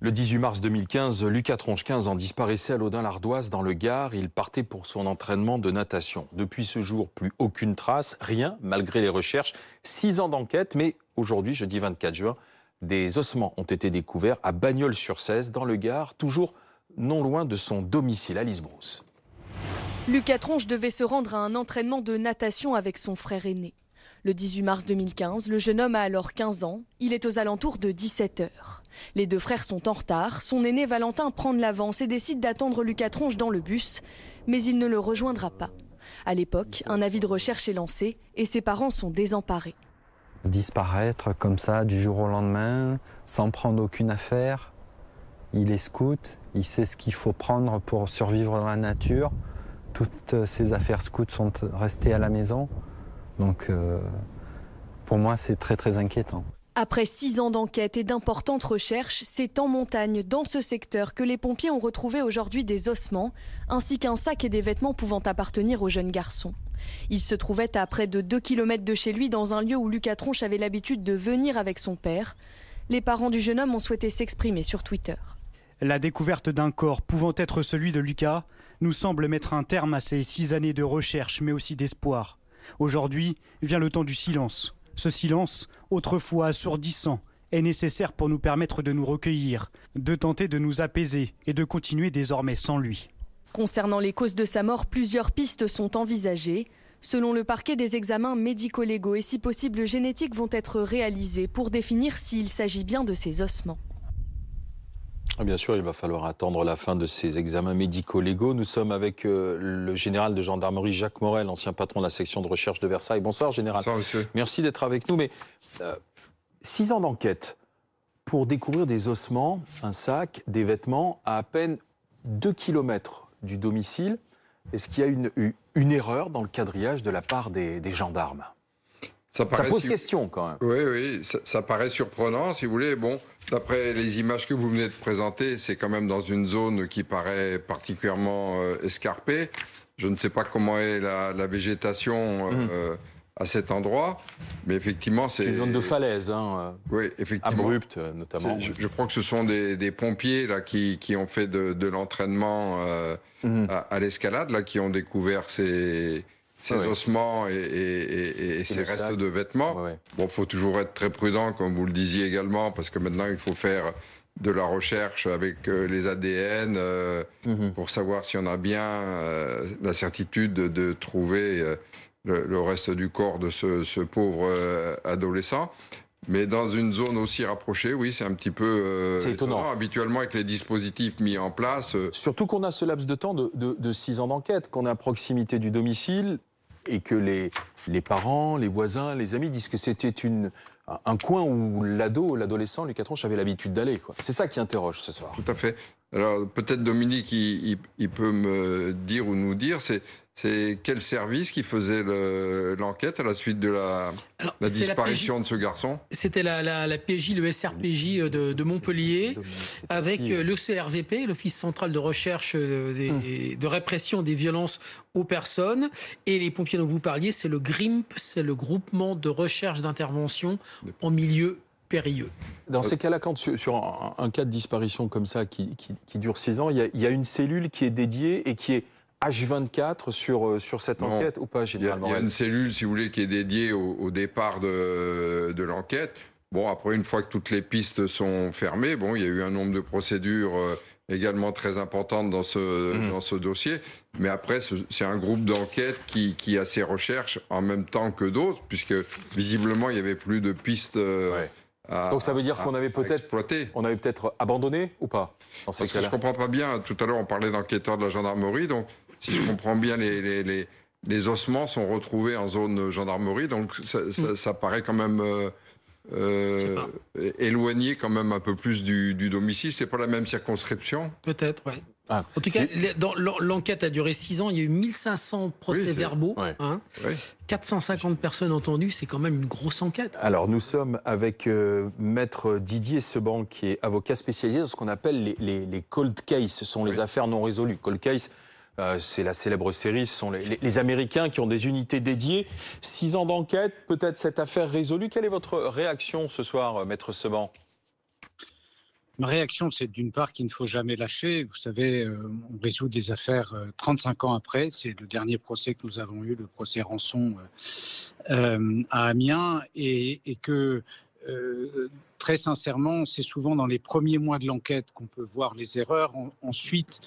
Le 18 mars 2015, Lucas Tronche, 15 ans, disparaissait à l'Audin-Lardoise dans le Gard. Il partait pour son entraînement de natation. Depuis ce jour, plus aucune trace, rien, malgré les recherches. Six ans d'enquête, mais aujourd'hui, jeudi 24 juin, des ossements ont été découverts à Bagnols-sur-Cèze, dans le Gard, toujours non loin de son domicile à Lisbrousse. Lucas Tronche devait se rendre à un entraînement de natation avec son frère aîné. Le 18 mars 2015, le jeune homme a alors 15 ans. Il est aux alentours de 17 heures. Les deux frères sont en retard. Son aîné Valentin prend de l'avance et décide d'attendre Lucas Tronche dans le bus, mais il ne le rejoindra pas. À l'époque, un avis de recherche est lancé et ses parents sont désemparés. Disparaître comme ça du jour au lendemain, sans prendre aucune affaire. Il est scout, il sait ce qu'il faut prendre pour survivre dans la nature. Toutes ses affaires scouts sont restées à la maison. Donc euh, pour moi, c'est très très inquiétant. Après six ans d'enquête et d'importantes recherches, c'est en montagne, dans ce secteur, que les pompiers ont retrouvé aujourd'hui des ossements, ainsi qu'un sac et des vêtements pouvant appartenir au jeune garçon. Il se trouvait à près de 2 km de chez lui, dans un lieu où Lucas Tronche avait l'habitude de venir avec son père. Les parents du jeune homme ont souhaité s'exprimer sur Twitter. La découverte d'un corps pouvant être celui de Lucas nous semble mettre un terme à ces six années de recherche, mais aussi d'espoir. Aujourd'hui vient le temps du silence. Ce silence, autrefois assourdissant, est nécessaire pour nous permettre de nous recueillir, de tenter de nous apaiser et de continuer désormais sans lui. Concernant les causes de sa mort, plusieurs pistes sont envisagées. Selon le parquet, des examens médico-légaux et si possible génétiques vont être réalisés pour définir s'il s'agit bien de ces ossements. Bien sûr, il va falloir attendre la fin de ces examens médico-légaux. Nous sommes avec euh, le général de gendarmerie Jacques Morel, ancien patron de la section de recherche de Versailles. Bonsoir, général. Bonsoir, monsieur. Merci d'être avec nous. Mais euh, six ans d'enquête pour découvrir des ossements, un sac, des vêtements à à peine deux kilomètres du domicile. Est-ce qu'il y a une, une, erreur dans le quadrillage de la part des, gendarmes? Ça, pose question quand même. Oui, oui, ça, ça paraît surprenant, si vous voulez. Bon, D'après les images que vous venez de présenter, c'est quand même dans une zone qui paraît particulièrement euh, escarpée. Je ne sais pas comment est la, végétation euh, mmh. à cet endroit, mais effectivement, c'est une zone de falaise, hein, oui, effectivement, abrupte notamment. Je, crois que ce sont des, pompiers là qui, ont fait de, l'entraînement euh, mmh. à, l'escalade là qui ont découvert ces ces ossements et, ces restes de vêtements. Bon, il faut toujours être très prudent, comme vous le disiez également, parce que maintenant, il faut faire de la recherche avec euh, les ADN euh, mhm. pour savoir si on a bien euh, la certitude de, trouver le, reste du corps de ce, pauvre adolescent. Mais dans une zone aussi rapprochée, oui, c'est un petit peu c'est étonnant. Habituellement, avec les dispositifs mis en place. Surtout qu'on a ce laps de temps de, de six ans d'enquête, qu'on est à proximité du domicile, et que les, parents, les voisins, les amis disent que c'était un coin où l'ado, l'adolescent, Lucas avait l'habitude d'aller. C'est ça qui interroge ce soir. Tout à fait. Alors peut-être Dominique, il, il, peut me dire ou nous dire, c'est c'est quel service qui faisait l'enquête à la suite de la, la disparition de ce garçon? C'était la, la, PJ, le SRPJ de, de Montpellier, avec euh, le CRVP, l'Office central de recherche euh, des, hum. de répression des violences aux personnes, et les pompiers dont vous parliez, c'est le GRIMP, c'est le groupement de recherche d'intervention en milieu périlleux. Dans ces cas-là, quand sur, un, cas de disparition comme ça qui, qui, dure six ans, il y, a, il y a une cellule qui est dédiée et qui est H24 sur, euh, sur cette enquête ou pas, généralement Il y, a une cellule, si vous voulez, qui est dédiée au, départ de, de l'enquête. Bon, après, une fois que toutes les pistes sont fermées, bon, il y a eu un nombre de procédures euh, également très importantes dans ce, mmh. dans ce dossier. Mais après, c'est un groupe d'enquête qui, qui, a ses recherches en même temps que d'autres, puisque visiblement, il y avait plus de pistes. Donc ça veut dire qu'on avait peut-être on avait peut-être abandonné ou pas Parce que je comprends pas bien. Tout à l'heure, on parlait d'enquêteurs de la gendarmerie, donc si je comprends bien, les, les, ossements sont retrouvés en zone gendarmerie, donc ça, mm. paraît quand même euh, euh, éloigné quand même un peu plus du, du domicile. C'est pas la même circonscription? Peut-être, oui. Ah, en tout cas, l'enquête a duré six ans. Il y a eu 1500 procès-verbaux, 450 hein. personnes entendues. C'est quand même une grosse enquête. Alors, nous sommes avec euh, Maître Didier Seban, qui est avocat spécialisé dans ce qu'on appelle les, les, cold cases. Ce sont les affaires non résolues. Cold case, euh, c'est la célèbre série, ce sont les, Américains qui ont des unités dédiées. Six ans d'enquête, peut-être cette affaire résolue. Quelle est votre réaction ce soir, euh, Maître Seban? Ma réaction, c'est d'une part qu'il ne faut jamais lâcher. Vous savez, euh, on résout des affaires 35 ans après. C'est le dernier procès que nous avons eu, le procès Rançon à Amiens, et que très sincèrement, c'est souvent dans les premiers mois de l'enquête qu'on peut voir les erreurs. ensuite,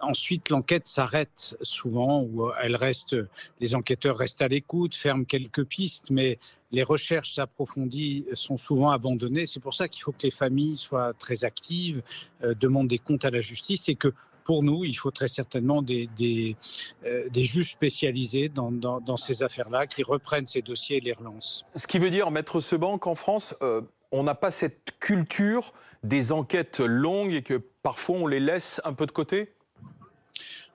ensuite l'enquête s'arrête souvent, ou elle reste, les enquêteurs restent à l'écoute, ferment quelques pistes, mais les recherches approfondies sont souvent abandonnées. C'est pour ça qu'il faut que les familles soient très actives, euh, demandent des comptes à la justice et que pour nous, il faut très certainement des, des, euh, juges spécialisés dans, dans, ces affaires-là qui reprennent ces dossiers et les relancent. Ce qui veut dire, Maître Seban, qu'en France, euh, on n'a pas cette culture des enquêtes longues et que parfois on les laisse un peu de côté?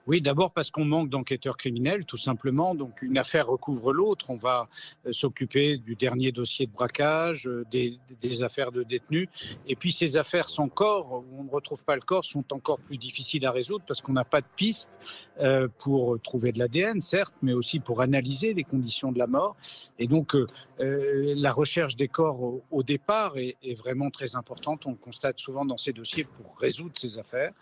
Oui, d'abord parce qu'on manque d'enquêteurs criminels, tout simplement. Donc une affaire recouvre l'autre. On va euh, s'occuper du dernier dossier de braquage, euh, des, affaires de détenus. Et puis ces affaires sans corps, où on ne retrouve pas le corps, sont encore plus difficiles à résoudre parce qu'on n'a pas de piste euh, pour trouver de l'ADN, certes, mais aussi pour analyser les conditions de la mort. Et donc la recherche des corps au, départ est, est, vraiment très importante. On le constate souvent dans ces dossiers pour résoudre ces affaires.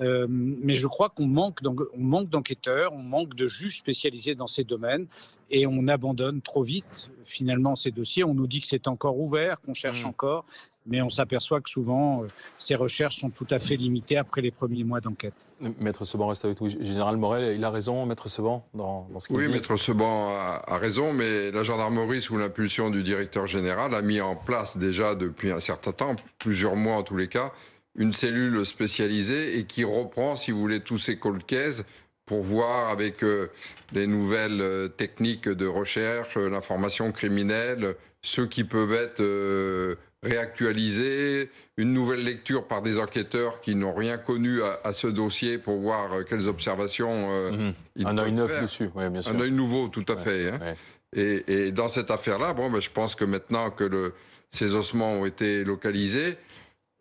Mais je crois qu'on manque on manque d'enquêteurs, on manque de juges spécialisés dans ces domaines et on abandonne trop vite finalement ces dossiers. On nous dit que c'est encore ouvert, qu'on cherche mmh. encore, mais on s'aperçoit que souvent euh, ces recherches sont tout à fait limitées après les premiers mois d'enquête. Maître Seban reste avec vous. Général Morel, il a raison, Maître Seban, dans, ce qu'il oui, dit? Oui, Maître Seban a, raison, mais la gendarmerie, sous l'impulsion du directeur général, a mis en place déjà depuis un certain temps, plusieurs mois en tous les cas, une cellule spécialisée et qui reprend, si vous voulez, tous ces cold cases pour voir avec euh, les nouvelles euh, techniques de recherche, euh, l'information criminelle, ceux qui peuvent être réactualisés, une nouvelle lecture par des enquêteurs qui n'ont rien connu à, ce dossier pour voir quelles observations mmh. ils Un œil neuf dessus, oui, bien sûr. Un œil nouveau, tout à fait. Hein. Et, dans cette affaire-là, bon, ben, je pense que maintenant que le, ces ossements ont été localisés,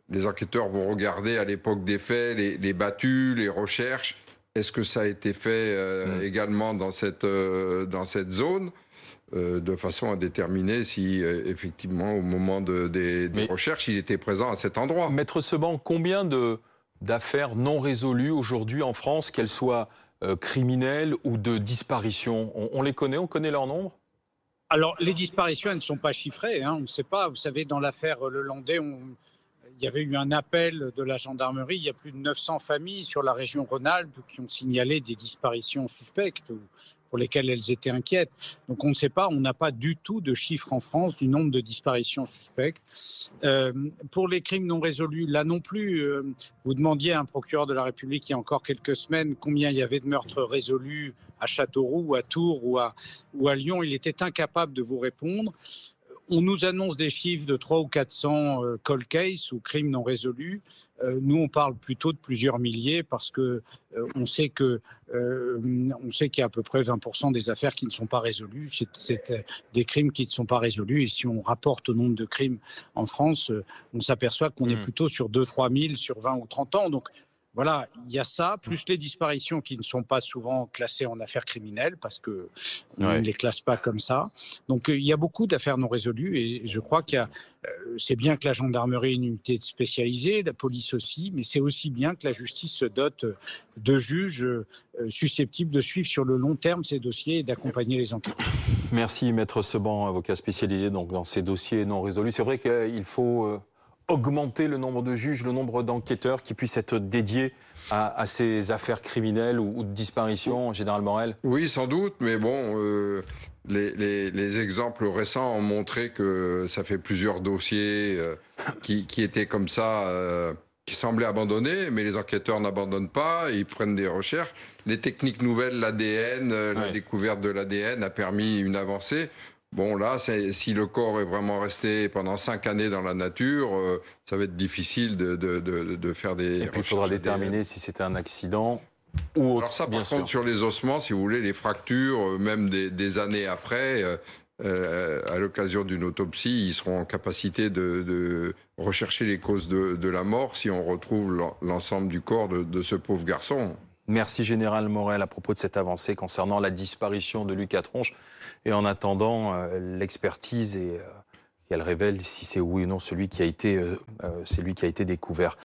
les enquêteurs vont regarder à l'époque des faits les, battus, les recherches. Est-ce que ça a été fait euh, mm. également dans cette, euh, dans cette zone euh, de façon à déterminer si effectivement au moment des, recherches il était présent à cet endroit? Maître Seban, combien d'affaires non résolues aujourd'hui en France, qu'elles soient criminelles ou de disparition on, on les connaît, on connaît leur nombre? Alors, les disparitions, elles ne sont pas chiffrées. Hein, on ne sait pas. Vous savez, dans l'affaire Le Landais, on, il y avait eu un appel de la gendarmerie. Il y a plus de 900 familles sur la région Rhône-Alpes qui ont signalé des disparitions suspectes pour lesquelles elles étaient inquiètes. Donc on ne sait pas, on n'a pas du tout de chiffres en France du nombre de disparitions suspectes. Euh, pour les crimes non résolus, là non plus, euh, vous demandiez à un procureur de la République il y a encore quelques semaines combien il y avait de meurtres résolus à Châteauroux, ou à Tours ou ou à Lyon. Il était incapable de vous répondre on nous annonce des chiffres de 300 ou 400 euh, cold cases ou crimes non résolus. Euh, nous, on parle plutôt de plusieurs milliers parce que euh, on sait que on sait qu'il y a à peu près 20% des affaires qui ne sont pas résolues. C'est des crimes qui ne sont pas résolus. Et si on rapporte au nombre de crimes en France, on s'aperçoit qu'on est mmh. plutôt sur 2-3 000 sur 20 ou 30 ans. Donc voilà, il y a ça, plus les disparitions qui ne sont pas souvent classées en affaires criminelles parce que on ne les classe pas comme ça. Donc il y a beaucoup d'affaires non résolues et je crois qu'il y a, euh, c'est bien que la gendarmerie ait une unité spécialisée, la police aussi, mais c'est aussi bien que la justice se dote de juges euh, susceptibles de suivre sur le long terme ces dossiers et d'accompagner les enquêtes. Merci, maître Seban, avocat spécialisé donc dans ces dossiers non résolus. C'est vrai qu'il faut euh, augmenter le nombre de juges, le nombre d'enquêteurs qui puissent être dédiés à, ces affaires criminelles ou, de disparition, Général Morel Oui, sans doute, mais bon, euh, les, exemples récents ont montré que ça fait plusieurs dossiers euh, qui, étaient comme ça, euh, qui semblaient abandonnés, mais les enquêteurs n'abandonnent pas, ils prennent des recherches. Les techniques nouvelles, l'ADN, la découverte de l'ADN a permis une avancée. Bon, là, si le corps est vraiment resté pendant cinq années dans la nature, euh, ça va être difficile de, de, de, faire des. Et puis il faudra déterminer si c'était un accident ou autre. Alors ça, par contre, sur les ossements, si vous voulez, les fractures, euh, même des, des années après, euh, à l'occasion d'une autopsie, ils seront en capacité de, rechercher les causes de, la mort si on retrouve l'ensemble du corps de, ce pauvre garçon. Merci Général Morel à propos de cette avancée concernant la disparition de Lucas Tronche. Et en attendant, euh, l'expertise euh, elle révèle si c'est oui ou non celui qui a été, celui qui a été découvert.